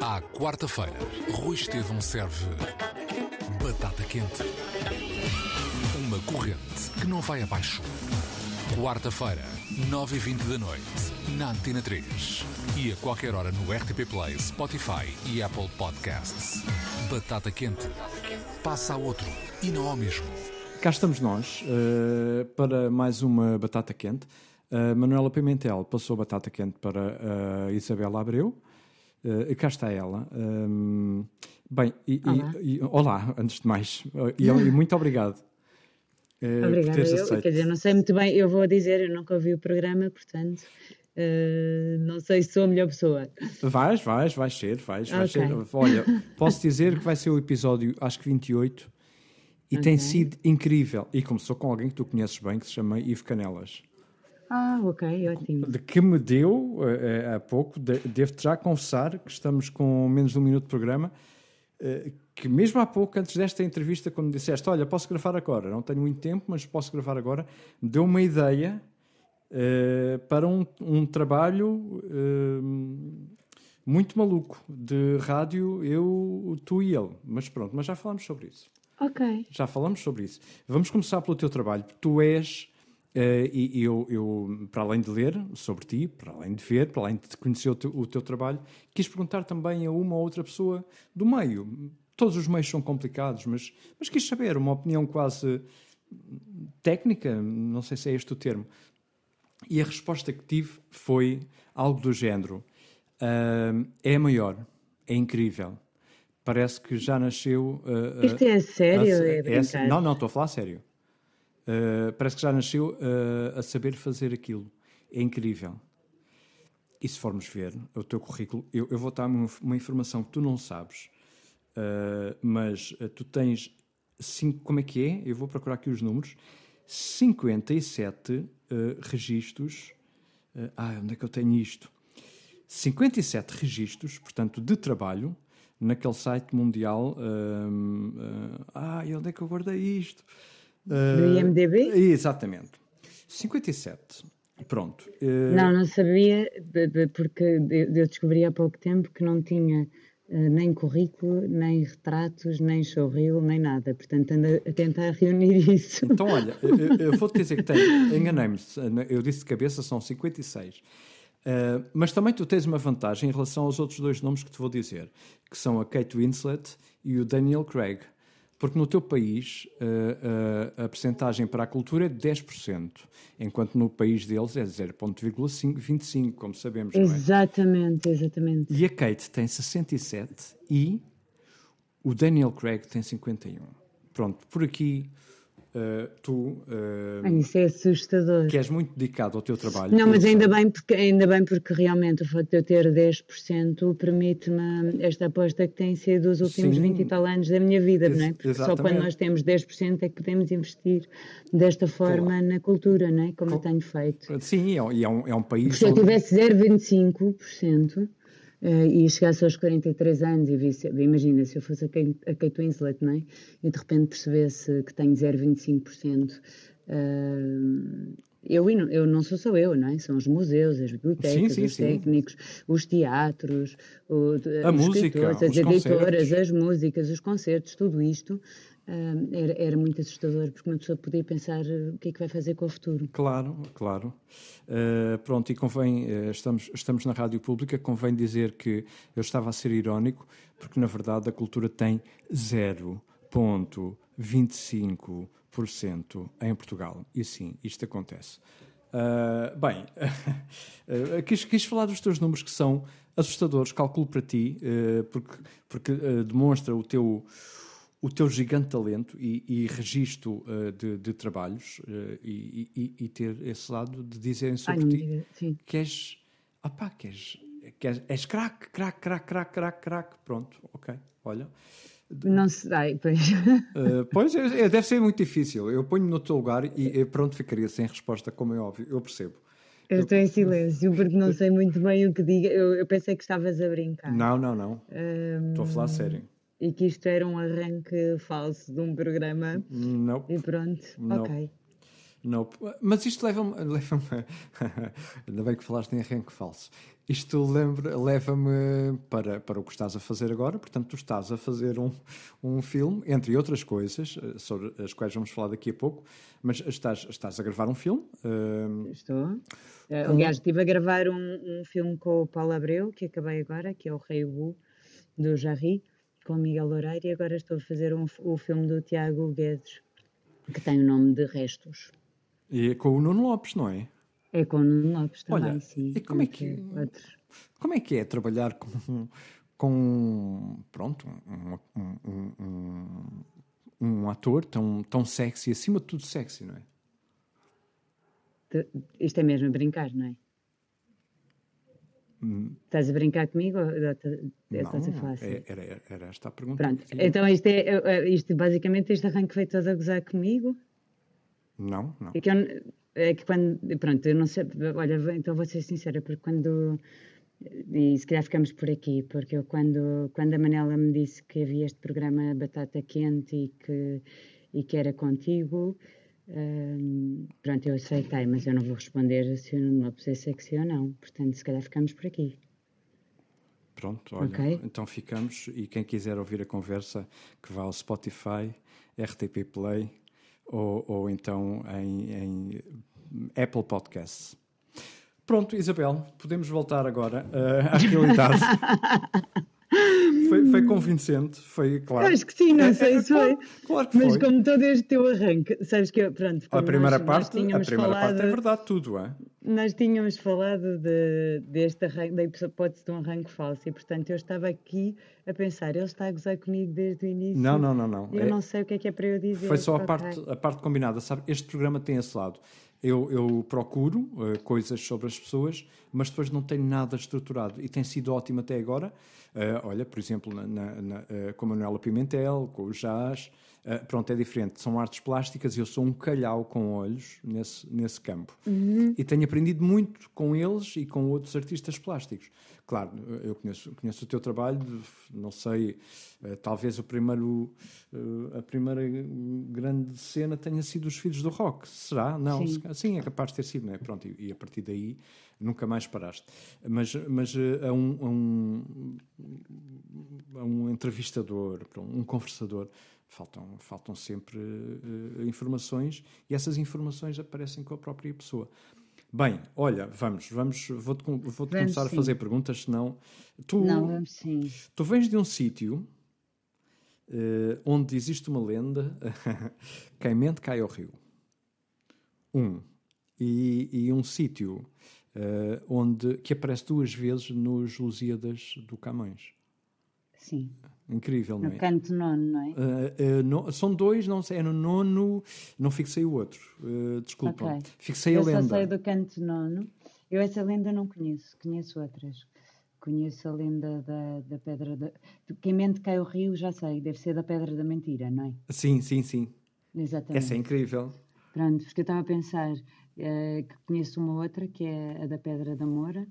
À quarta-feira, Rui Estevão serve batata quente. Uma corrente que não vai abaixo. Quarta-feira, 9h20 da noite, na Antena 3. E a qualquer hora no RTP Play, Spotify e Apple Podcasts. Batata quente. Passa a outro e não ao mesmo. Cá estamos nós uh, para mais uma batata quente. Uh, Manuela Pimentel passou batata quente para uh, Isabela Abreu. Uh, cá está ela. Um, bem, e, olá. E, e, olá, antes de mais. E, e muito obrigado. Uh, Obrigada. Eu, quer dizer, não sei muito bem, eu vou dizer, eu nunca ouvi o programa, portanto, uh, não sei se sou a melhor pessoa. Vais, vais, vais ser, vais, okay. vais ser. Olha, posso dizer que vai ser o episódio, acho que 28, e okay. tem sido incrível. E começou com alguém que tu conheces bem, que se chama Ivo Canelas. Ah, ok, ótimo. De que me deu uh, há pouco, de, devo-te já confessar que estamos com menos de um minuto de programa, uh, que mesmo há pouco, antes desta entrevista, quando disseste, olha, posso gravar agora, não tenho muito tempo, mas posso gravar agora, deu uma ideia uh, para um, um trabalho muito maluco de rádio, eu, tu e ele. Mas pronto, mas já falamos sobre isso. Ok. Já falamos sobre isso. Vamos começar pelo teu trabalho. Tu és Uh, e eu, eu, para além de ler sobre ti, para além de ver, para além de conhecer o teu, o teu, trabalho, quis perguntar também a uma ou outra pessoa do meio. Todos os meios são complicados, mas, mas quis saber uma opinião quase técnica, não sei se é este o termo. E a resposta que tive foi algo do género: uh, é maior, é incrível. Parece que já nasceu. Uh, Isto é sério? A, a, é, não, não, estou a falar sério. Uh, parece que já nasceu uh, a saber fazer aquilo. É incrível. E se formos ver o teu currículo, eu, eu vou dar uma, uma, informação que tu não sabes, uh, mas tu tens. Cinco, como é que é? Eu vou procurar aqui os números. 57 uh, registros. ah, onde é que eu tenho isto? 57 registros, portanto, de trabalho, naquele site mundial. ah, onde é que eu guardei isto? Do IMDB? Exatamente. 57. Pronto. Uh... Não, não sabia, porque eu descobri há pouco tempo que não tinha uh, nem currículo, nem retratos, nem showreel, nem nada. Portanto, ando a tentar reunir isso. Então, olha, eu, eu vou-te dizer que tenho, enganei-me, eu disse de cabeça, são 56. Uh, mas também tu tens uma vantagem em relação aos outros dois nomes que te vou dizer, que são a Kate Winslet e o Daniel Craig. Porque no teu país uh, uh, a percentagem para a cultura é de 10%, enquanto no país deles é 0,25%, como sabemos. Exatamente, é? exatamente. E a Kate tem 67 e o Daniel Craig tem 51. Pronto, por aqui Uh, tu uh, isso é assustador que és muito dedicado ao teu trabalho não mas ainda bem porque ainda bem porque realmente o facto de eu ter 10% permite-me esta aposta que tem sido os últimos Sim, 20 e tal anos da minha vida não é? porque só quando nós temos 10% é que podemos investir desta forma claro. na cultura não é? como Com... eu tenho feito Sim, é um, é um país porque se eu tivesse 0,25% Uh, e chegasse aos 43 anos e visse, imagina, se eu fosse a Kate, Winslet, não é? e de repente percebesse que tenho 0,25%, uh, eu, eu não sou só eu, não é? São os museus, as bibliotecas, sim, sim, os técnicos, sim. os teatros, o, a música, as editoras, as músicas, os concertos, tudo isto era, era, muito assustador, porque uma pessoa podia pensar uh, o que é que vai fazer com o futuro. Claro, claro. Uh, pronto, e convém, uh, estamos, estamos na rádio pública, convém dizer que eu estava a ser irónico, porque na verdade a cultura tem 0,25% em Portugal. E sim, isto acontece. Uh, bem, quis, quis falar dos teus números que são assustadores, calculo para ti, porque, porque demonstra o teu o teu gigante talento e, e registro uh, de, de, trabalhos uh, e, e, e, ter esse lado de dizerem sobre Ai, ti diga, que és, opá, que és, que és, és craque, craque, craque, craque, craque, craque, pronto, ok, olha. Não se dá, pois. Uh, pois, é, é, deve ser muito difícil. Eu ponho-me no teu lugar e pronto, ficaria sem resposta, como é óbvio, eu percebo. Eu estou em silêncio porque não sei muito bem o que diga. Eu, eu pensei que estavas a brincar. Não, não, não. Um... Estou a falar sério e que isto era um arranque falso de um programa. Não. E pronto, não. ok. Não, mas isto leva-me. Leva ainda bem que falaste em arranque falso. Isto leva-me para, para o que estás a fazer agora. Portanto, tu estás a fazer um, um filme, entre outras coisas, eh, sobre as quais vamos falar daqui a pouco, mas estás, estás a gravar um filme. Uh, Estou. Eh, aliás, estive a gravar um, um filme com o Paulo Abreu, que acabei agora, que é o Rei Wu, do Jarry, com o Miguel Loureiro, e agora estou a fazer um, o filme do Tiago Guedes, que tem o nome de Restos. E é com o Nuno Lopes, não é? É com o Nuno Lopes também, Olha, sim. E como é que, como é, que é trabalhar com, com pronto, um, um, um, um, ator tão, tão sexy, acima de tudo sexy, não é? Isto é mesmo brincar, não é? Estás a brincar comigo ou estás a falar assim? É, era, era esta a pergunta. Pronto, então isto, é, isto basicamente este arranque foi todo a gozar comigo? Não, não. É que, eu, é que quando. Pronto, eu não sei. Olha, então vou ser sincera, porque quando. E se calhar ficamos por aqui, porque eu quando, quando a Manela me disse que havia este programa Batata Quente e que, e que era contigo, hum, pronto, eu aceitei, mas eu não vou responder se eu não puser sexy ou não. Portanto, se calhar ficamos por aqui. Pronto, olha, okay. então ficamos. E quem quiser ouvir a conversa, que vá ao Spotify, RTP Play ou, ou então em, em Apple Podcasts. Pronto, Isabel, podemos voltar agora uh, à realidade. foi, foi, convincente, foi claro. Acho que sim, não é, sei é, se foi. Claro, que Mas foi. como todo este teu arranque, sabes que eu, pronto. A primeira nós, parte, nós a primeira falado, parte é verdade, tudo, é? Nós tínhamos falado de, deste arranque, da hipótese de um arranque falso, e portanto eu estava aqui a pensar, ele está a gozar comigo desde o início. Não, não, não, não. Eu é, não sei o que é que é para eu dizer. Foi só a parte, a parte combinada, sabe? Este programa tem esse lado. Eu, eu procuro uh, coisas sobre as pessoas, mas depois não tenho nada estruturado. E tem sido ótimo até agora. Uh, olha, por exemplo, na, na, na, uh, com a Manuela Pimentel, com o Jazz. pronto, é diferente. São artes plásticas e eu sou um calhau com olhos nesse, nesse campo. Uhum. E tenho aprendido muito com eles e com outros artistas plásticos. Claro, eu conheço, conheço o teu trabalho, não sei, uh, talvez o primeiro, uh, a primeira grande cena tenha sido Os Filhos do Rock. Será? Não, sim, sim é capaz de ter sido, não é? Pronto, e, e, a partir daí nunca mais paraste. Mas, mas uh, a, um, a, um, a um entrevistador, um conversador, faltam, faltam sempre informações e essas informações aparecem com a própria pessoa. Bem, olha, vamos, vamos, vou-te vou vamos começar sim. a fazer perguntas, senão tu, Não, vamos sim. tu vens de um sítio uh, onde existe uma lenda, quem mente cai ao rio. Um. E, e um sítio uh, onde que aparece duas vezes nos Lusíadas do Camões. Sim. Incrível, não é? No canto nono, não é? Uh, uh, no, são dois, não sei, é no nono, não fixei o outro, uh, desculpa. Okay. Fixei eu a lenda. Eu só sei do canto nono. Eu essa lenda não conheço, conheço outras. Conheço a lenda da, da Pedra da... Quem mente cai o rio, já sei, deve ser da Pedra da Mentira, não é? Sim, sim, sim. Exatamente. Essa é incrível. Pronto, porque eu estava a pensar que conheço uma outra, que é a da Pedra da Moura,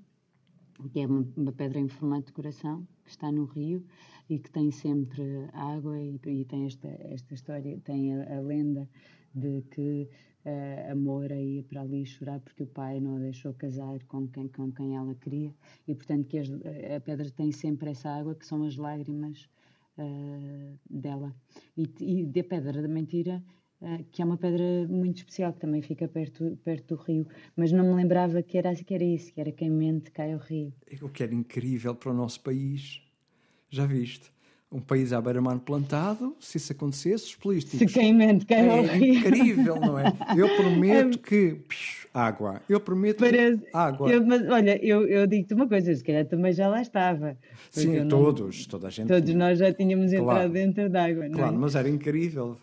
que é uma, pedra em formato de coração, que está no rio, e que tem sempre água e, e tem esta, esta história, tem a, a lenda de que uh, a Moura ia para ali chorar porque o pai não a deixou casar com quem, com quem ela queria. E portanto que as, a pedra tem sempre essa água que são as lágrimas uh, dela. E, e da pedra da mentira que é uma pedra muito especial que também fica perto, perto do rio mas não me lembrava que era, que era isso, que era quem mente cai ao rio o que era incrível para o nosso país já viste? Um país à beira-mar plantado, se isso acontecesse, os políticos. Se quem mente, quem é incrível, não é? Eu prometo é... que. Psh, água. Eu prometo Parece... que. Água. Eu, mas olha, eu, eu digo-te uma coisa, se calhar também já lá estava. Sim, todos, não... toda a gente. Todos nós já tínhamos claro. entrado dentro d'água, não é? Claro, mas era incrível.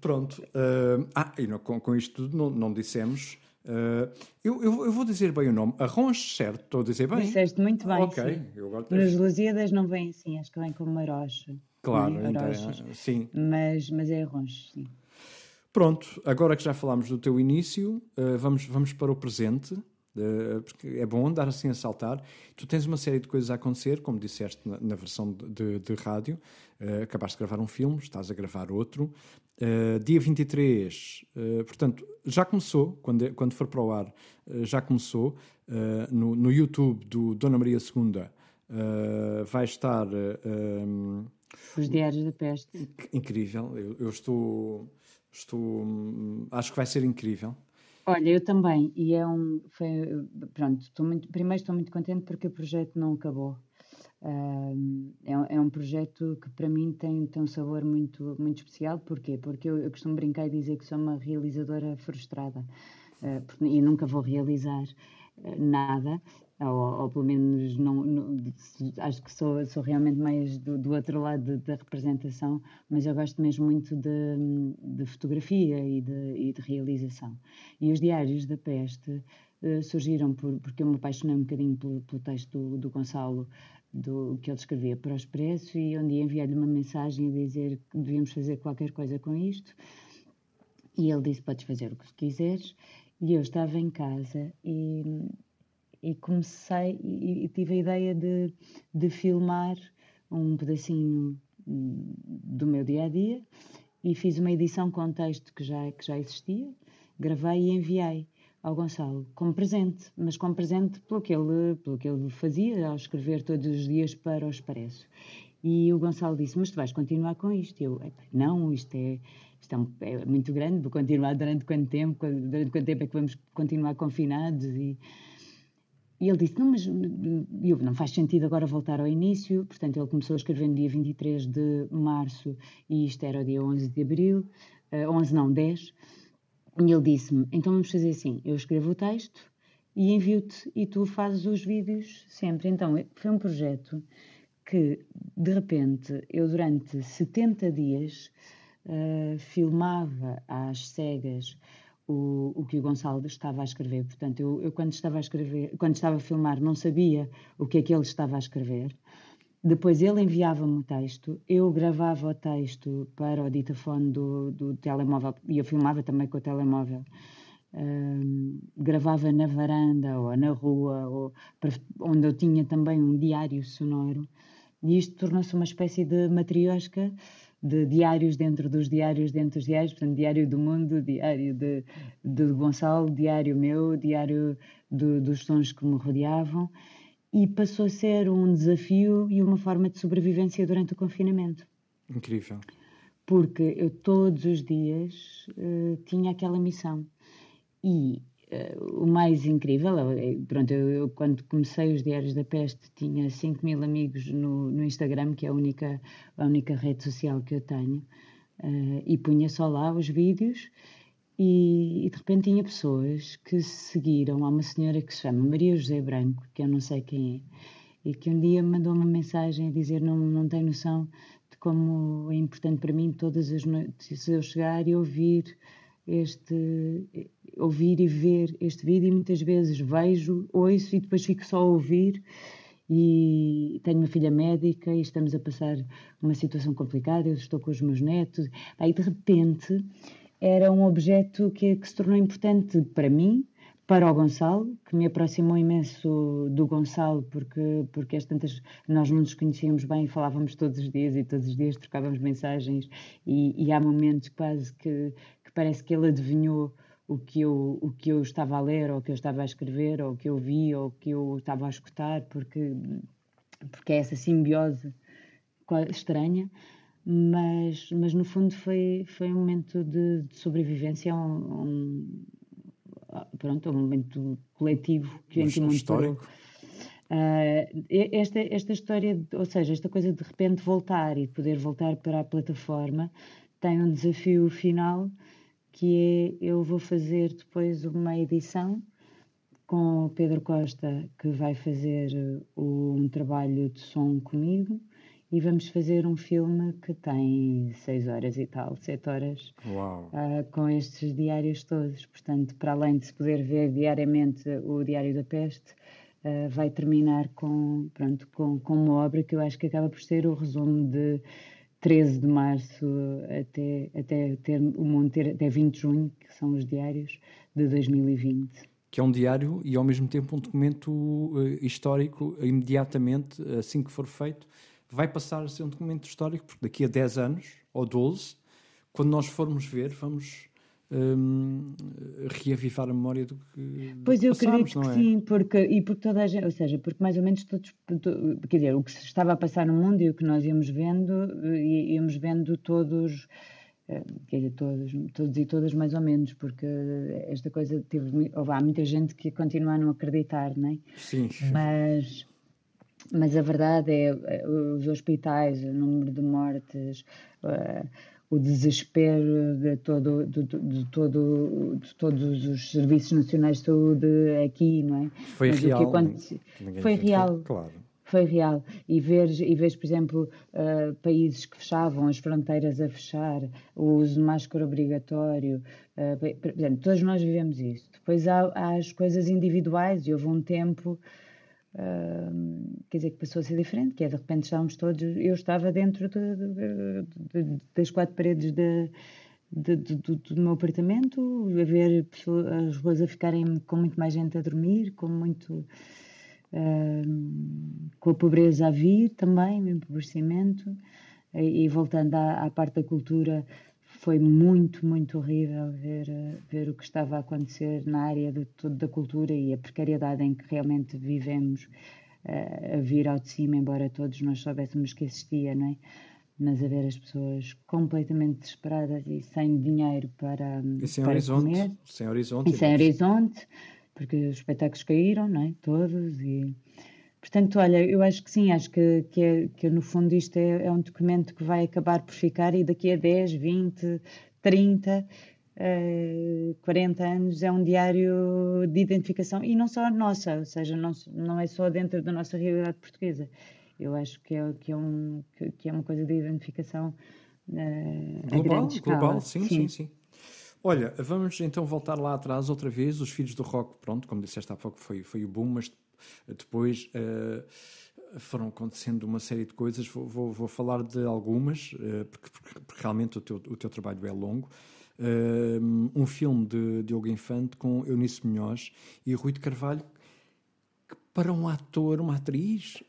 Pronto. Uh... ah, e não, com, com isto tudo não, não dissemos Uh, eu, eu, eu, vou dizer bem o nome. Arronches, certo? Estou a dizer bem? Disseste muito bem. Ok. Sim. Eu agora Nos Lusíadas não vem assim, acho que vem como marocha. Claro, é? então, é, sim. Mas, mas é arronches, sim. Pronto, agora que já falámos do teu início, uh, vamos, vamos para o presente. Uh, porque é bom andar assim a saltar. Tu tens uma série de coisas a acontecer, como disseste na, na versão de, de, de rádio. Uh, acabaste de gravar um filme, estás a gravar outro. Uh, dia 23, portanto, já começou, quando, quando for para o ar, já começou. No, no, YouTube do Dona Maria II vai estar. Um, Os Diários da Peste. Incrível, eu, eu estou, estou. Acho que vai ser incrível. Olha, eu também, e é um, foi, pronto, estou muito, primeiro estou muito contente porque o projeto não acabou. É, é, um projeto que para mim tem, tem um sabor muito, muito especial, porquê? Porque eu, eu costumo brincar e dizer que sou uma realizadora frustrada uh, e nunca vou realizar uh, nada, ou, ou pelo menos não, não, acho que sou, sou realmente mais do, do outro lado da representação, mas eu gosto mesmo muito de, de fotografia e de, e de, realização. E os Diários da Peste uh, surgiram por, porque eu me apaixonei um bocadinho pelo, pelo texto do, do Gonçalo, do, que ele escrevia para o Expresso, e dia enviei-lhe uma mensagem a dizer que devíamos fazer qualquer coisa com isto. E ele disse: Podes fazer o que quiseres. E eu estava em casa e e comecei e, e, tive a ideia de, de filmar um pedacinho hum, do meu dia a dia e fiz uma edição com texto que já, que já existia, gravei e enviei ao Gonçalo como presente, mas como presente pelo que ele, pelo que ele fazia ao escrever todos os dias para o Expresso. E o Gonçalo disse: Mas tu vais continuar com isto? E eu, não, isto é, isto é, é muito grande, vou continuar durante quanto tempo? Durante quanto tempo é que vamos continuar confinados? E, e ele disse: Não, mas eu, não faz sentido agora voltar ao início. Portanto, ele começou a escrever no dia 23 de março e isto era o dia 11 de abril, uh, 11 não, 10. E ele disse-me: Então vamos fazer assim: eu escrevo o texto e envio-te e tu fazes os vídeos sempre. Então, foi um projeto que, de repente, eu durante 70 dias uh, filmava às cegas o, o que o Gonçalo estava a escrever. Portanto, eu, eu, quando estava a escrever, quando estava a filmar, não sabia o que é que ele estava a escrever. Depois ele enviava-me o texto, eu gravava o texto para o ditafone do, do telemóvel e eu filmava também com o telemóvel. Um, gravava na varanda ou na rua, ou para, onde eu tinha também um diário sonoro, e isto tornou-se uma espécie de matriosca de diários dentro dos diários dentro dos diários, portanto, diário do mundo, diário de, de Gonçalo, diário meu, diário do, dos sons que me rodeavam, e passou a ser um desafio e uma forma de sobrevivência durante o confinamento. Incrível. Porque eu todos os dias uh, tinha aquela missão. E uh, o mais incrível, é, pronto, eu, eu, quando comecei os Diários da Peste tinha 5 mil amigos no, no Instagram, que é a única, a única rede social que eu tenho, uh, e punha só lá os vídeos. E, e, de repente tinha pessoas que seguiram. Há uma senhora que se chama Maria José Branco, que eu não sei quem é, e que um dia me mandou uma mensagem a dizer: Não, não tem noção de como é importante para mim todas as noites eu chegar e ouvir este ouvir e ver este vídeo e muitas vezes vejo, ouço e depois fico só a ouvir e tenho uma filha médica e estamos a passar uma situação complicada, eu estou com os meus netos, aí de repente era um objeto que, que se tornou importante para mim, para o Gonçalo, que me aproximou imenso do Gonçalo, porque, porque as tantas, nós não nos conhecíamos bem, falávamos todos os dias e todos os dias trocávamos mensagens e, e há momentos quase que, que parece que ele adivinhou o que, eu, o que eu estava a ler, ou o que eu estava a escrever, ou o que eu vi, ou o que eu estava a escutar, porque, porque é essa simbiose estranha, mas, mas no fundo foi, foi um momento de, de sobrevivência, um, um, pronto, um momento coletivo que mas muito histórico. Uh, esta, esta história, ou seja, esta coisa de repente voltar e poder voltar para a plataforma tem um desafio final que é eu vou fazer depois uma edição com o Pedro Costa, que vai fazer uh, um trabalho de som comigo, e vamos fazer um filme que tem seis horas e tal, sete horas, uh, com estes diários todos. Portanto, para além de se poder ver diariamente o Diário da Peste, uh, vai terminar com, pronto, com, com uma obra que eu acho que acaba por ser o resumo de 13 de março até, até ter o mundo ter até 20 de junho, que são os diários de 2020. que é um diário e ao mesmo tempo um documento uh, histórico, imediatamente, assim que for feito, vai passar a ser um documento histórico, porque daqui a 10 anos, ou 12, quando nós formos ver, vamos um, reavivar a memória do que Pois eu passámos, acredito que é? sim, porque, e porque toda a gente, ou seja, porque mais ou menos todos, to- quer dizer, o que se estava a passar no mundo e o que nós íamos vendo, íamos vendo todos, eh, quer dizer, todos, todos e todas mais ou menos, porque esta coisa teve, houve- há muita gente que continua a não acreditar, não é? Sim. Mas, mas a verdade é, eh, os hospitais, o número de mortes, eh, o desespero de, todo, de, de- todo, de todos os serviços nacionais de saúde aqui, não é? Foi Mas real. foi real. Claro. Foi real. E ver, e ver por exemplo, uh, países que fechavam, as fronteiras a fechar, o uso de máscara obrigatório. uh, por exemplo, todos nós vivemos isso. Depois há, há as coisas individuais e houve um tempo, uh, quer dizer, que passou a ser diferente, que é de repente estávamos todos. Eu estava dentro de- de- de- das quatro paredes do, meu apartamento, a ver as ruas a ficarem com muito mais gente a dormir, com muito Ahm, com a pobreza a vir também, o empobrecimento, e, e voltando à, à parte da cultura, foi muito, muito horrível ver, eh, ver o que estava a acontecer na área de, da cultura e a precariedade em que realmente vivemos eh, a vir ao de cima, embora todos nós soubéssemos que existia, não é? Mas a ver as pessoas completamente desesperadas e sem dinheiro para, E sem para horizonte. comer. Sem horizonte. E sem horizonte, porque os espetáculos caíram, não é? Todos. E... Portanto, olha, eu acho que sim, acho que, que, é, que no fundo isto é, é um documento que vai acabar por ficar e daqui a 10, 20, 30, eh, 40 anos é um diário de identificação e não só nossa, ou seja, não, não é só dentro da nossa realidade portuguesa. Eu acho que é, que é, um, que, que é uma coisa de identificação a Global, global, sim, sim, sim. Olha, vamos então voltar lá atrás outra vez. Os Filhos do Rock, pronto, como disseste há pouco, foi, foi o boom, mas depois eh, foram acontecendo uma série de coisas. Vou, vou, vou falar de algumas, eh, porque, porque- porque realmente o teu, o teu trabalho é longo. Eh, um filme de Diogo Infante com Eunice Munhoz e Rui de Carvalho, que para um ator, uma atriz,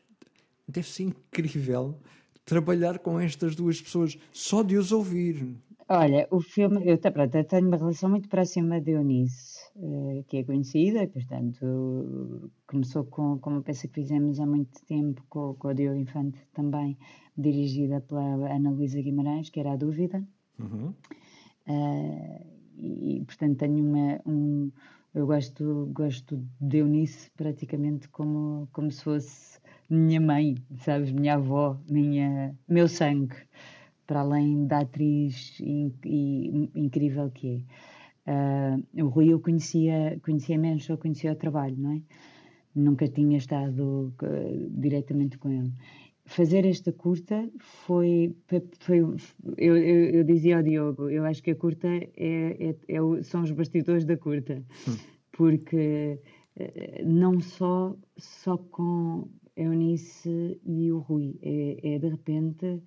deve ser incrível trabalhar com estas duas pessoas, só de os ouvir. Olha, o filme, eu, pronto, eu tenho uma relação muito próxima de Eunice, eh, que é conhecida, portanto, começou com, com uma peça que fizemos há muito tempo com, com o Diogo Infante também, dirigida pela Ana Luísa Guimarães, que era A Dúvida. Uhum. Eh, e, portanto, tenho uma. Um, eu gosto, gosto de Eunice praticamente como, como se fosse minha mãe, sabes? Minha avó, minha, meu sangue, para além da atriz in- e- incrível que é. Ah, o Rui eu conhecia, conhecia menos, só conhecia o trabalho, não é? Nunca tinha estado eh, diretamente com ele. Fazer esta curta foi. foi eu, eu, eu dizia ao Diogo, eu acho que a curta é, é- é são os bastidores da curta, porque eh, não só, só com a Eunice e o Rui, é, é de repente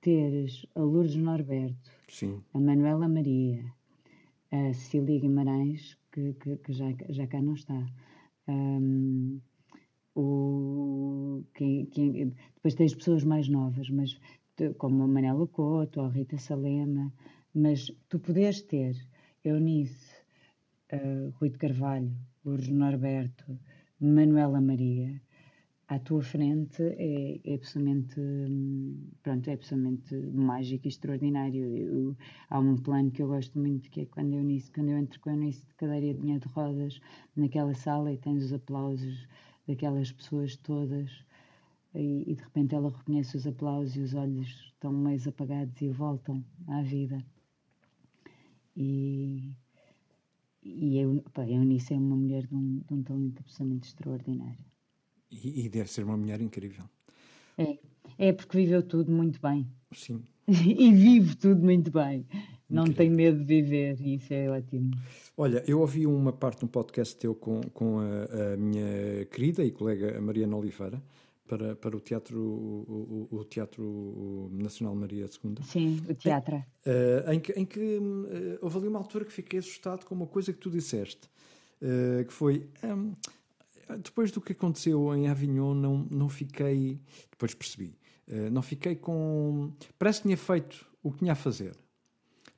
teres a Lourdes Norberto, Sim. a Manuela Maria, a Cecília Guimarães, que, que, que já, já cá não está. Ahm, o, quem- quem- depois tens pessoas mais novas, mas como a Manela Couto, ou a Rita Salema, mas tu poderes ter Eunice, ah, Rui de Carvalho, Lourdes Norberto, Manuela Maria, à tua frente é, é absolutamente, pronto, é absolutamente mágico e extraordinário. Eu- há um plano que eu gosto muito, que é quando eu, nisso, quando eu entro com a Eunice de cadeirinha de rodas naquela sala e tens os aplausos daquelas pessoas todas e, e de repente ela reconhece os aplausos e os olhos estão meio apagados e voltam à vida. E, e eu, pá, a Eunice é uma mulher de um, de um talento absolutamente extraordinário. E, e deve ser uma mulher incrível. É, é porque viveu tudo muito bem. Sim. e vive tudo muito bem. Não Incrível. tem medo de viver, e isso é ótimo. Olha, eu ouvi uma parte de um podcast teu com, com a, a minha querida e colega Mariana Oliveira para, para o Teatro, o, o- o Teatro Nacional Maria II. Sim, o teatro. Eh, em que, em que hum, eh, houve ali uma altura que fiquei assustado com uma coisa que tu disseste. uh, que foi um, depois do que aconteceu em Avignon, não, não fiquei. Depois percebi. Uh, não fiquei com. Parece que tinha feito o que tinha a fazer.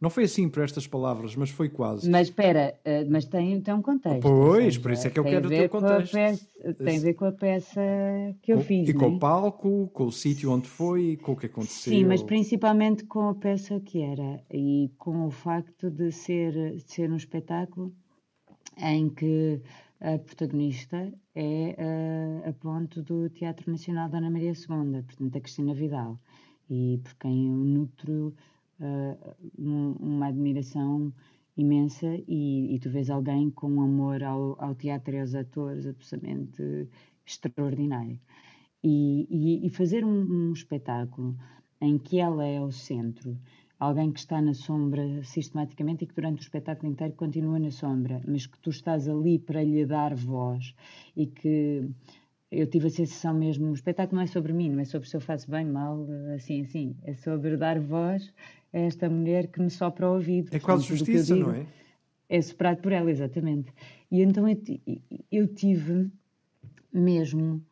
Não foi assim por estas palavras, mas foi quase. Mas espera, uh, mas tem, um contexto. Pois, seja, por isso é que eu quero o teu contexto. Peça, tem a ver com a peça que eu com, fiz. E com é? o palco, com o sítio onde foi, com o que aconteceu. Sim, mas principalmente com a peça que era e com o facto de ser, de ser um espetáculo em que a protagonista é a, a ponto do Teatro Nacional Ana Maria II, portanto, a Cristina Vidal, e por quem eu nutro uh, um, uma admiração imensa e, e, tu vês alguém com amor ao, ao teatro e aos atores absolutamente extraordinário. E, e, e fazer um, um espetáculo em que ela é o centro alguém que está na sombra sistematicamente e que durante o espetáculo inteiro continua na sombra, mas que tu estás ali para lhe dar voz e que eu tive a sensação mesmo, o espetáculo não é sobre mim, não é sobre se eu faço bem, mal, assim, assim, é sobre dar voz a esta mulher que me sopra o ouvido. É quase justiça, digo, não é? É superado por ela, exatamente. E então eu, eu tive mesmo,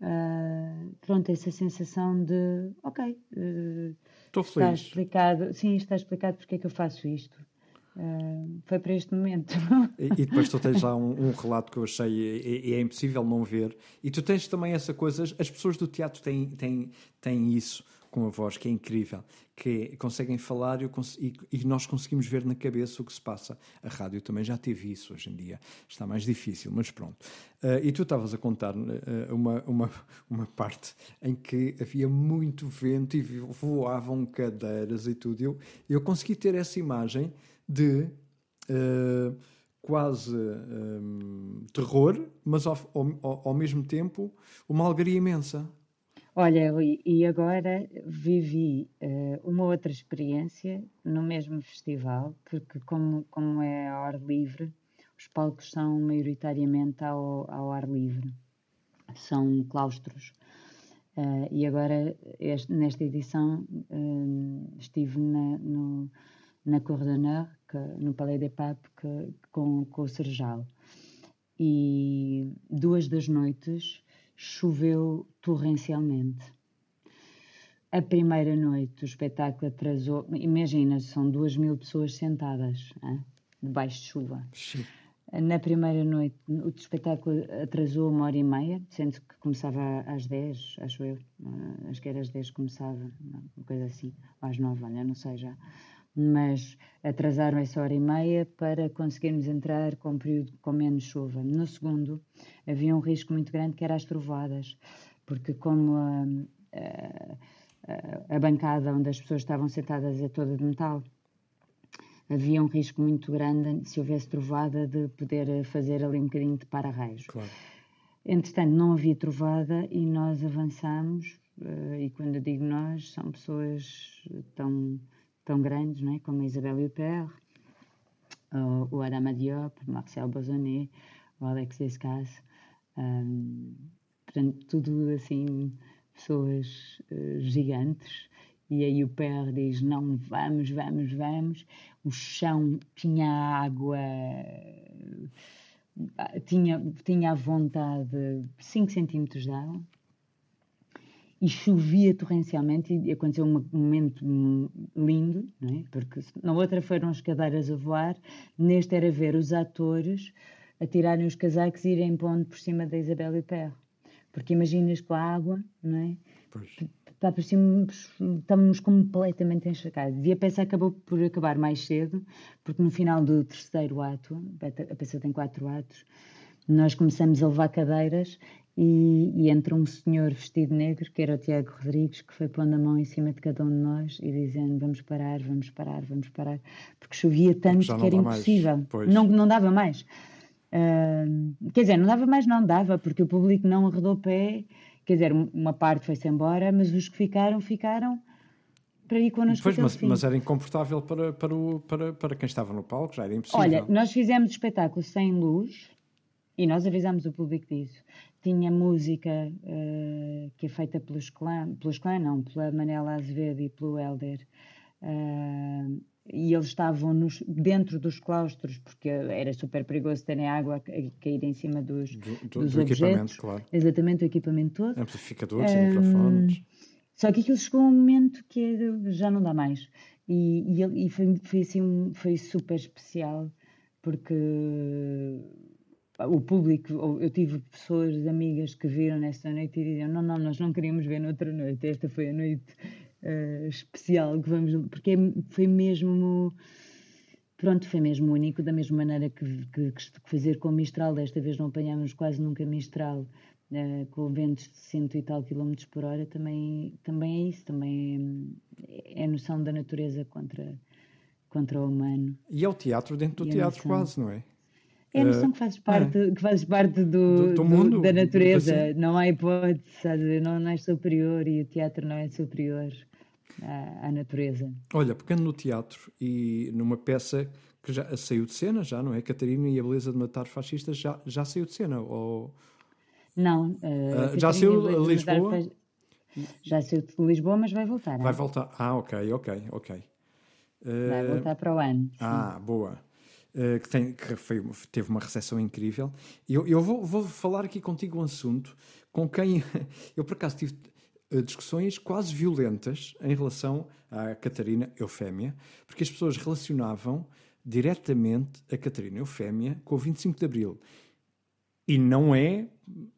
uh, pronto, essa sensação de, ok, uh, Estou feliz. Está explicado, sim, está explicado porque é que eu faço isto. Uh, foi para este momento. E, e, depois tu tens lá um, um relato que eu achei e, e, é impossível não ver. E tu tens também essa coisa, as pessoas do teatro têm, têm, têm isso com a voz, que é incrível, que conseguem falar e, e, nós conseguimos ver na cabeça o que se passa. A rádio também já teve isso hoje em dia, está mais difícil, mas pronto. Uh, e tu estavas a contar uh, uma, uma, uma parte em que havia muito vento e voavam cadeiras e tudo. Eu, eu consegui ter essa imagem de. Uh, quase um, terror, mas ao, ao, ao mesmo tempo uma alegria imensa. Olha, e agora vivi uh, uma outra experiência no mesmo festival, porque como, como é ao ar livre, os palcos são maioritariamente ao, ao ar livre, são claustros. Uh, e agora, este, nesta edição, uh, estive na, no, na Cour no Palais des Papes, com, com o Serjal. E duas das noites choveu torrencialmente. A primeira noite o espetáculo atrasou. Imagina, são duas mil pessoas sentadas hein, debaixo de chuva. Sim. Na primeira noite o espetáculo atrasou uma hora e meia, sendo que começava às 10, acho eu. Acho que era às 10 que começava, uma coisa assim, às 9, olha, não sei já mas atrasaram essa hora e meia para conseguirmos entrar com um período com menos chuva. No segundo, havia um risco muito grande que era as trovoadas, porque como a, a, a bancada onde as pessoas estavam sentadas é toda de metal, havia um risco muito grande, se houvesse trovada, de poder fazer ali um bocadinho de para-raios. Claro. Entretanto, não havia trovada e nós avançamos, eh, e quando eu digo nós, são pessoas tão tão grandes não é? como a Isabelle Huppert, o Adama Diop, Marcel Bozonnet, o Alex Descas, um, portanto, tudo assim, pessoas uh, gigantes. E aí o Père diz: Não, vamos, vamos, vamos. O chão tinha água, tinha, tinha à vontade 5 centímetros de água e chovia torrencialmente e aconteceu um momento lindo, não é? porque na outra foram as cadeiras a voar, neste era ver os atores a tirarem os casacos e irem pondo por cima da Isabel e Perro. Porque imaginas com a água, não é? Pois. Está por cima, estamos completamente encharcados. E a peça acabou por acabar mais cedo, porque no final do terceiro ato, a peça tem quatro atos, nós começamos a levar cadeiras e, e, entra um senhor vestido negro, que era o Tiago Rodrigues, que foi pondo a mão em cima de cada um de nós e dizendo vamos parar, vamos parar, vamos parar, porque chovia tanto porque que era impossível. Não, não dava mais. Uh, quer dizer, não dava mais, não dava, porque o público não arredou pé. Quer dizer, uma parte foi-se embora, mas os que ficaram, ficaram para ir connosco. Pois, mas, mas, era incomportável para, para, o, para, para quem estava no palco, já era impossível. Olha, nós fizemos o espetáculo sem luz e nós avisámos o público disso tinha música uh, que é feita pelos clã, pelos clã não, pela Manela Azevedo e pelo Helder, uh, e eles estavam nos, dentro dos claustros, porque era super perigoso terem água a cair em cima dos, do, do, dos do objetos. Claro. Exatamente, o equipamento todo. Amplificadores um, e microfones. Só que aquilo chegou a um momento que já não dá mais. E, e, e foi, foi, assim, foi super especial, porque o público, eu tive pessoas, amigas que viram nesta noite e diziam: Não, não, nós não queríamos ver noutra noite, esta foi a noite uh, especial que vamos. Porque é, foi mesmo. Pronto, foi mesmo único, da mesma maneira que, que, que fazer com Mistral. Desta vez não apanhámos quase nunca Mistral, uh, com ventos de cento e tal quilómetros por hora. Também, também é isso, também é, é a noção da natureza contra, contra o humano. E é o teatro dentro do teatro, noção... quase, não é? É a noção que fazes parte, é. que fazes parte do, do, do mundo, da natureza. Não há hipótese, sabe? Não, não és superior e o teatro não é superior à, à, natureza. Olha, pegando no teatro e numa peça que já saiu de cena, já não é? Catarina e a beleza de matar fascistas já, já saiu de cena? Ou... Não. Uh, já saiu a Lisboa? Já saiu de Lisboa, mas vai voltar. Vai voltar. Ah, ok, ok, ok. Uh, vai voltar para o ano. Ah, boa. Uh, que, tem, que foi, teve uma recepção incrível. Eu, eu vou, vou, falar aqui contigo um assunto com quem eu por acaso tive uh, discussões quase violentas em relação à Catarina Eufémia, porque as pessoas relacionavam diretamente a Catarina Eufémia com o 25 de Abril. E não é.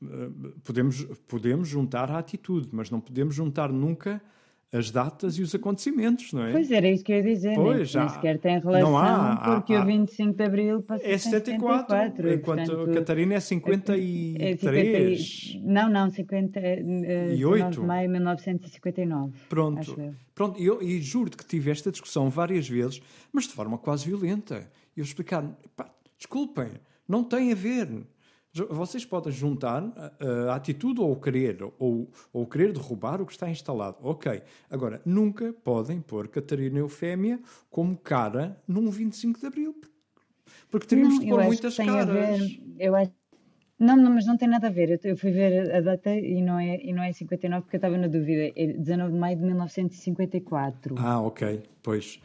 Uh, podemos, podemos juntar a atitude, mas não podemos juntar nunca as datas e os acontecimentos, não é? Pois era isso que eu ia dizer, pois, nem, já, nem sequer tem relação, não há, porque há, o 25 de Abril passou é 74, 74 enquanto portanto, Catarina é 53. É 50, não, não, 50, uh, e 8? de maio de 1959. Pronto, pronto e, eu, e juro-te que tive esta discussão várias vezes, mas de forma quase violenta. E eu explicar, pá, desculpem, não tem a ver vocês podem juntar a, a atitude ou o querer, ou, ou o querer derrubar o que está instalado. Ok. Agora, nunca podem pôr Catarina Eufémia como cara num 25 de Abril. Porque teríamos não, de pôr muitas caras. Ver, eu acho não, não, mas não tem nada a ver. Eu, fui ver a data e não é, e não é 59 porque eu estava na dúvida. É 19 de maio de 1954. Ah, ok. Pois.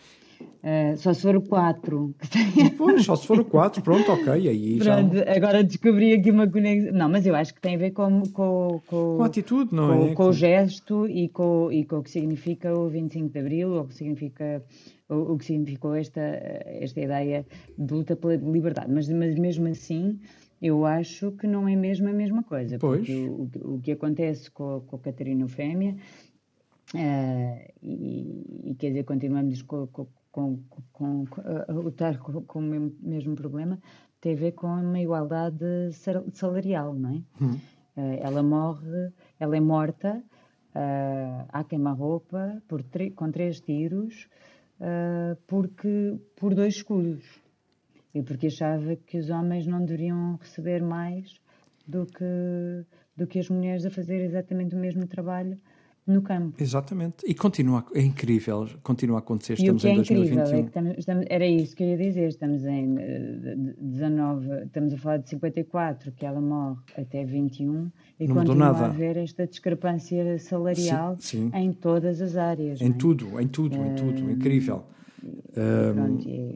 Uh, só se for o 4. Pois, só se for o 4, pronto, ok. Aí pronto, já... agora descobri aqui uma conexão. Não, mas eu acho que tem a ver com, com, com, com a atitude, não com, é? Com o gesto e com, e com o que significa o 25 de Abril, ou o que significa o, o que significou esta, esta ideia de luta pela liberdade. Mas, mas mesmo assim, eu acho que não é mesmo a mesma coisa. Pois. Porque o, o, que acontece com, com a Catarina Eufémia, uh, e, e, quer dizer, continuamos com, com com, com, com a lutar com, com, o mesmo problema tem a ver com uma igualdade salarial, não é? Hum. Uh, ela morre, ela é morta uh, à queima-roupa com três tiros uh, porque, por dois escudos e porque achava que os homens não deveriam receber mais do que, do que as mulheres a fazer exatamente o mesmo trabalho no campo. Exatamente. E continua, é incrível, continua a acontecer. Estamos e o que é incrível é que estamos, estamos, era isso que eu ia dizer. Estamos em 19, eh, estamos a falar de 54, que ela morre até 21, e Não continua nada. a haver esta discrepância salarial sim, sim. em todas as áreas. Em é? tudo, em tudo, em tudo. Incrível. Pronto, é...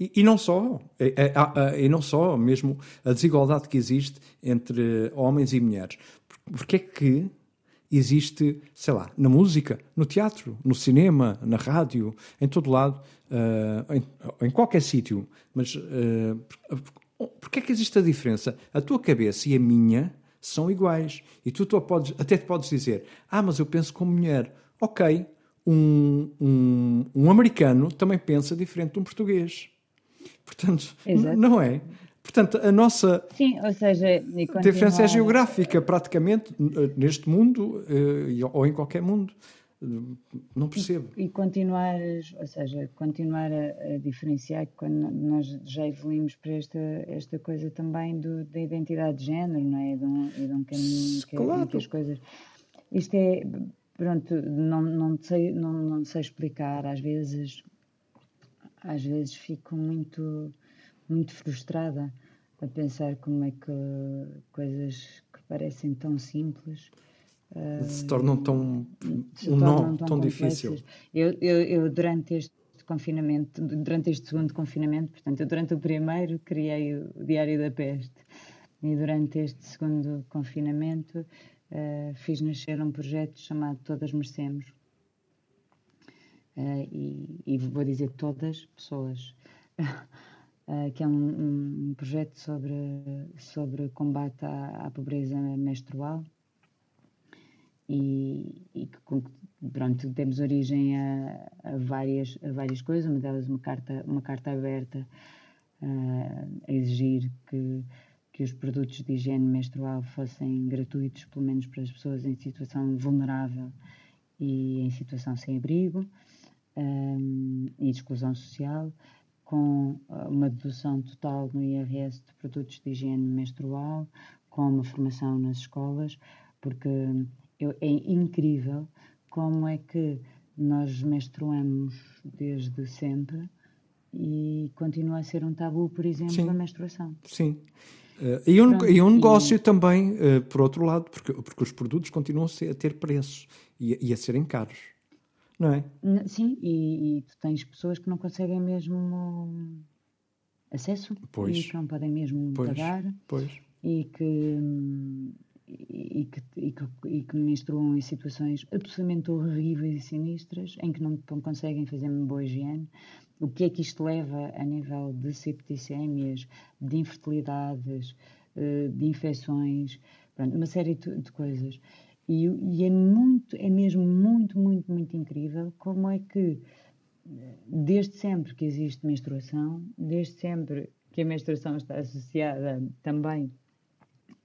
E, e, não só, é, é, é, e não só, mesmo a desigualdade que existe entre homens e mulheres. Porque é que existe, sei lá, na música, no teatro, no cinema, na rádio, em todo lado, uh, em, em, qualquer sítio. Mas uh, porquê é que existe a diferença? A tua cabeça e a minha são iguais. E tu, tu podes, até te podes dizer, ah, mas eu penso como mulher. Ok, um, um, um americano também pensa diferente de um português. Portanto, Exato. não é? Portanto, a nossa Sim, ou seja, diferença é geográfica, praticamente, neste mundo eh, ou em qualquer mundo. Não percebo. E, continuar, ou seja, continuar a, a, diferenciar quando nós já evoluímos para esta, esta coisa também do, da identidade de género, não é? De um, de um caminho que, claro. que as coisas. Isto é, pronto, não, não, sei, não, não sei explicar, às vezes, às vezes fico muito muito frustrada a pensar como é que coisas que parecem tão simples se tornam tão se um tornam nó tão, tão difícil. Eu, eu, eu, durante este confinamento, durante este segundo confinamento. Portanto, eu durante o primeiro criei o Diário da Peste e durante este segundo confinamento uh, fiz nascer um projeto chamado Todas Merecemos. Uh, e, e, vou dizer todas pessoas, que é um, um, projeto sobre, sobre combate à, à pobreza menstrual e, e que pronto, temos origem a, a, várias, a várias coisas, uma delas uma carta, uma carta aberta uh, a exigir que, que os produtos de higiene menstrual fossem gratuitos, pelo menos para as pessoas em situação vulnerável e em situação sem abrigo um, e de exclusão social, com uma dedução total no IRS de produtos de higiene menstrual, com uma formação nas escolas, porque é incrível como é que nós menstruamos desde sempre e continua a ser um tabu, por exemplo, Sim. a menstruação. Sim. Uh, e, um, e um negócio e... também, uh, por outro lado, porque, porque os produtos continuam a ter preços e, e a serem caros, não é? Sim, e, e, tu tens pessoas que não conseguem mesmo acesso pois. e que não podem mesmo pois. pagar pois. e que hum, e que, e, que, e que menstruam em situações absolutamente horríveis e sinistras, em que não, não conseguem fazer uma boa higiene. O que é que isto leva a nível de septicémias, de infertilidades, eh, de infecções, uma série de coisas. E, e, é muito, é mesmo muito, muito, muito incrível como é que, desde sempre que existe menstruação, desde sempre que a menstruação está associada também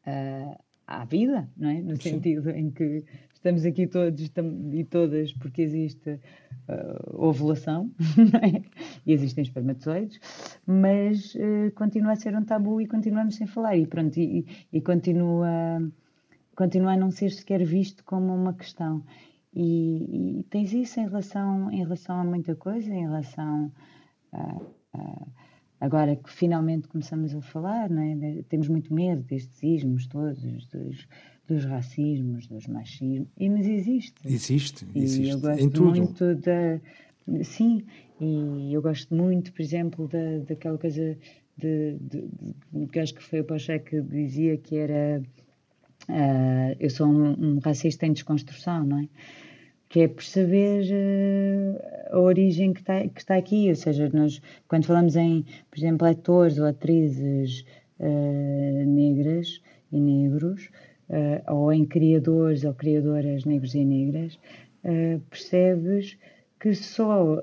a, à vida, não é? No Sim. sentido em que estamos aqui todos e todas porque existe uh, ovulação é? e existem espermatozoides, mas uh, continua a ser um tabu e continuamos sem falar e pronto, e, e continua, continua a não ser sequer visto como uma questão. E, e, tens isso em relação, em relação a muita coisa, em relação a, a Agora que finalmente começamos a falar, não é? temos muito medo destes ismos todos, dos, dos racismos, dos machismos, e, mas existe. Existe, existe. E eu gosto em tudo. muito da. Sim, e eu gosto muito, por exemplo, da, daquela coisa de, de, de, que acho que foi o Pochá que dizia que era. Uh, eu sou um, um racista em desconstrução, não é? que é perceber uh, a origem que está, que está aqui, ou seja, nós, quando falamos em, por exemplo, atores ou atrizes uh, negras e negros, ou em criadores ou criadoras negros e negras, percebes que só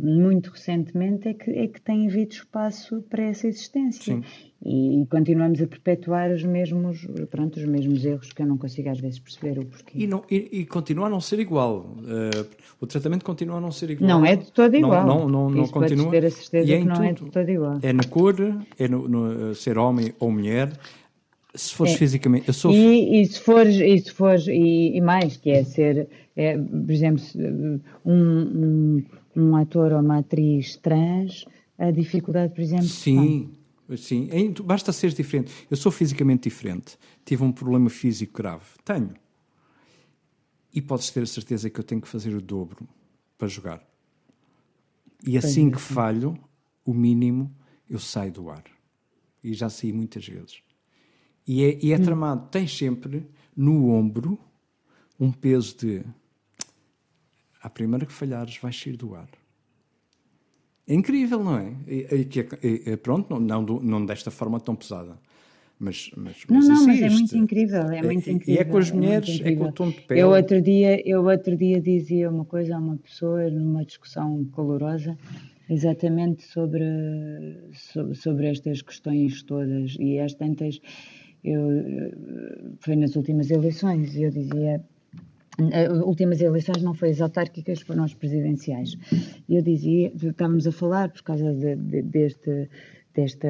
muito recentemente é que, é que tem havido espaço para essa existência. E, e, continuamos a perpetuar os mesmos, pronto, os mesmos erros que eu não consigo às vezes perceber o porquê. E, não, e, e continua a não ser igual. Uh, o tratamento continua a não ser igual. Não é de todo igual. Não, não, não, não continua. ter a certeza e é que não tudo. é de todo igual. É na cor, é no, no uh, ser homem ou mulher, se fores é. fisicamente. Eu sou... e, e se fores, e, se fores e, e, mais, que é ser, é, por exemplo, um, um, um, ator ou uma atriz trans, a dificuldade, por exemplo. Sim, sim. Basta ser diferente. Eu sou fisicamente diferente. Tive um problema físico grave. Tenho. E podes ter a certeza que eu tenho que fazer o dobro para jogar. E assim que falho, o mínimo, eu saio do ar. E já saí muitas vezes. E é, e é hum. tramado. Tens sempre no ombro um peso de à primeira que falhares vais sair do ar. É incrível, não é? E, e, e, pronto, não, não, não desta forma tão pesada. Mas, mas, mas não, não, mas é muito incrível, é muito incrível. E é com as é mulheres, é, é com o tom de pele. Eu outro, dia, eu outro dia dizia uma coisa a uma pessoa numa discussão calorosa exatamente sobre, sobre, estas questões todas e às tantas eu, foi nas últimas eleições, e eu dizia, as últimas eleições não foi as autárquicas, foram as presidenciais. Eu dizia, estávamos a falar por causa de, de, deste, desta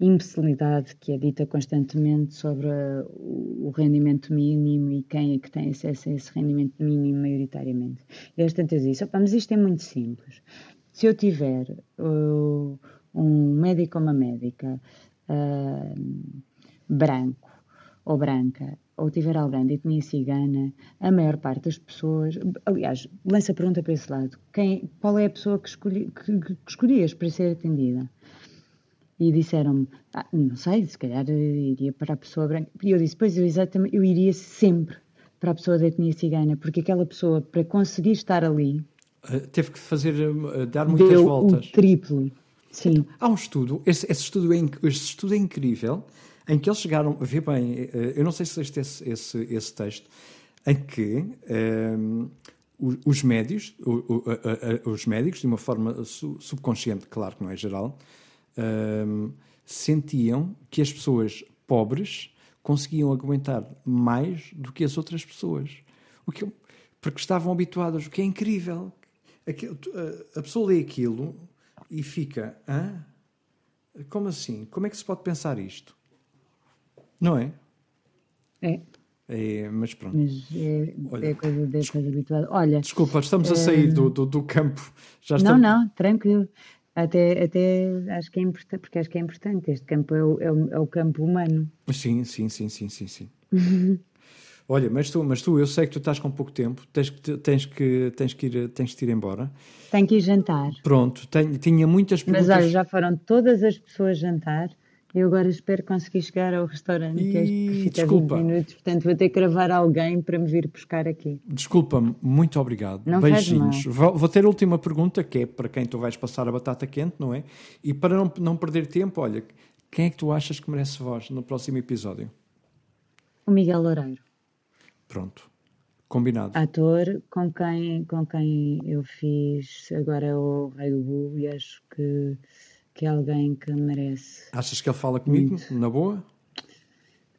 imbecilidade que é dita constantemente sobre o rendimento mínimo e quem é que tem acesso a esse rendimento mínimo maioritariamente. E às tantas disse, mas isto é muito simples. Se eu tiver uh, um médico ou uma médica uh, branco ou branca ou tiver alguém de etnia cigana, a maior parte das pessoas, aliás, lança a pergunta para esse lado, quem, qual é a pessoa que, escolhi, que, que escolhias para ser atendida? E disseram-me, ah, não sei, se calhar iria para a pessoa branca. E eu disse, pois eu exatamente, eu iria sempre para a pessoa da etnia cigana, porque aquela pessoa, para conseguir estar ali... Uh, teve que fazer, uh, dar muitas deu voltas. o triplo, sim. Há um estudo, esse, esse, estudo é, esse estudo é incrível, em que eles chegaram, vê bem, uh, eu não sei se leste esse, esse, esse texto, em que um, os médios, os médicos, de uma forma subconsciente, claro que não é geral, um, sentiam que as pessoas pobres conseguiam aguentar mais do que as outras pessoas. O que, porque estavam habituadas, o que é incrível. A pessoa lê aquilo e fica, Hã? como assim? Como é que se pode pensar isto? Não é? É. É, mas pronto. Mas é, Olha, é coisa de estar habituado. Olha. Desculpa, estamos a sair do, do, do campo. Já estamos... Não, não, tranquilo. Até, até acho que é importante, porque acho que é importante. Este campo é o, é o, é o campo humano. Sim, sim, sim, sim, sim. sim. Olha, mas tu, mas tu, eu sei que tu estás com pouco tempo, tens que, tens que, tens que, ir, tens que ir embora. Tenho que ir jantar. Pronto, tenho, tinha muitas perguntas. Mas olha, já foram todas as pessoas jantar. Eu agora espero conseguir chegar ao restaurante, e... que é fica desculpa. 20 minutos, portanto vou ter que gravar alguém para me vir buscar aqui. Desculpa-me, muito obrigado. Não Beijinhos. Vou, vou, ter a última pergunta, que é para quem tu vais passar a batata quente, não é? E para não, não perder tempo, olha, quem é que tu achas que merece voz no próximo episódio? O Miguel Loureiro. Pronto. Combinado. Ator com quem, com quem eu fiz agora o Rei do Bull e acho que que é alguém que merece. Achas que ele fala comigo muito. na boa?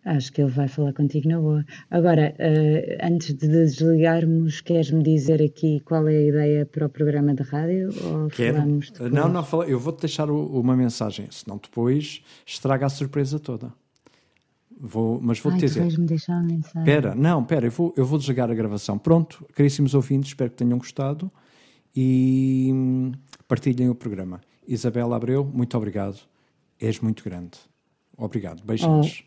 Acho que ele vai falar contigo na boa. Agora, uh, antes de desligarmos, queres-me dizer aqui qual é a ideia para o programa de rádio? Ou Quero. Não, não, fala, eu vou-te deixar uma mensagem, senão depois estraga a surpresa toda. Vou, mas vou-te dizer. me deixar uma mensagem. Espera, não, espera, eu vou, eu vou desligar a gravação. Pronto, caríssimos ouvintes, espero que tenham gostado e hum, partilhem o programa. Isabela Abreu, muito obrigado. És muito grande. Obrigado. Beijinhos.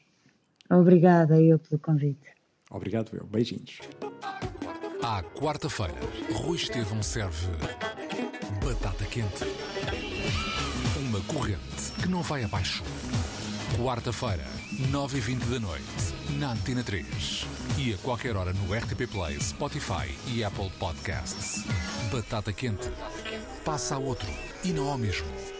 Oh, obrigada eu pelo convite. Obrigado eu. Beijinhos. À quarta-feira, Rui Estevão serve batata quente. Uma corrente que não vai abaixo. Quarta-feira, 9h20 da noite, na Antena 3. E a qualquer hora no RTP Play, Spotify e Apple Podcasts. Batata quente. Passa a outro e não ao mesmo.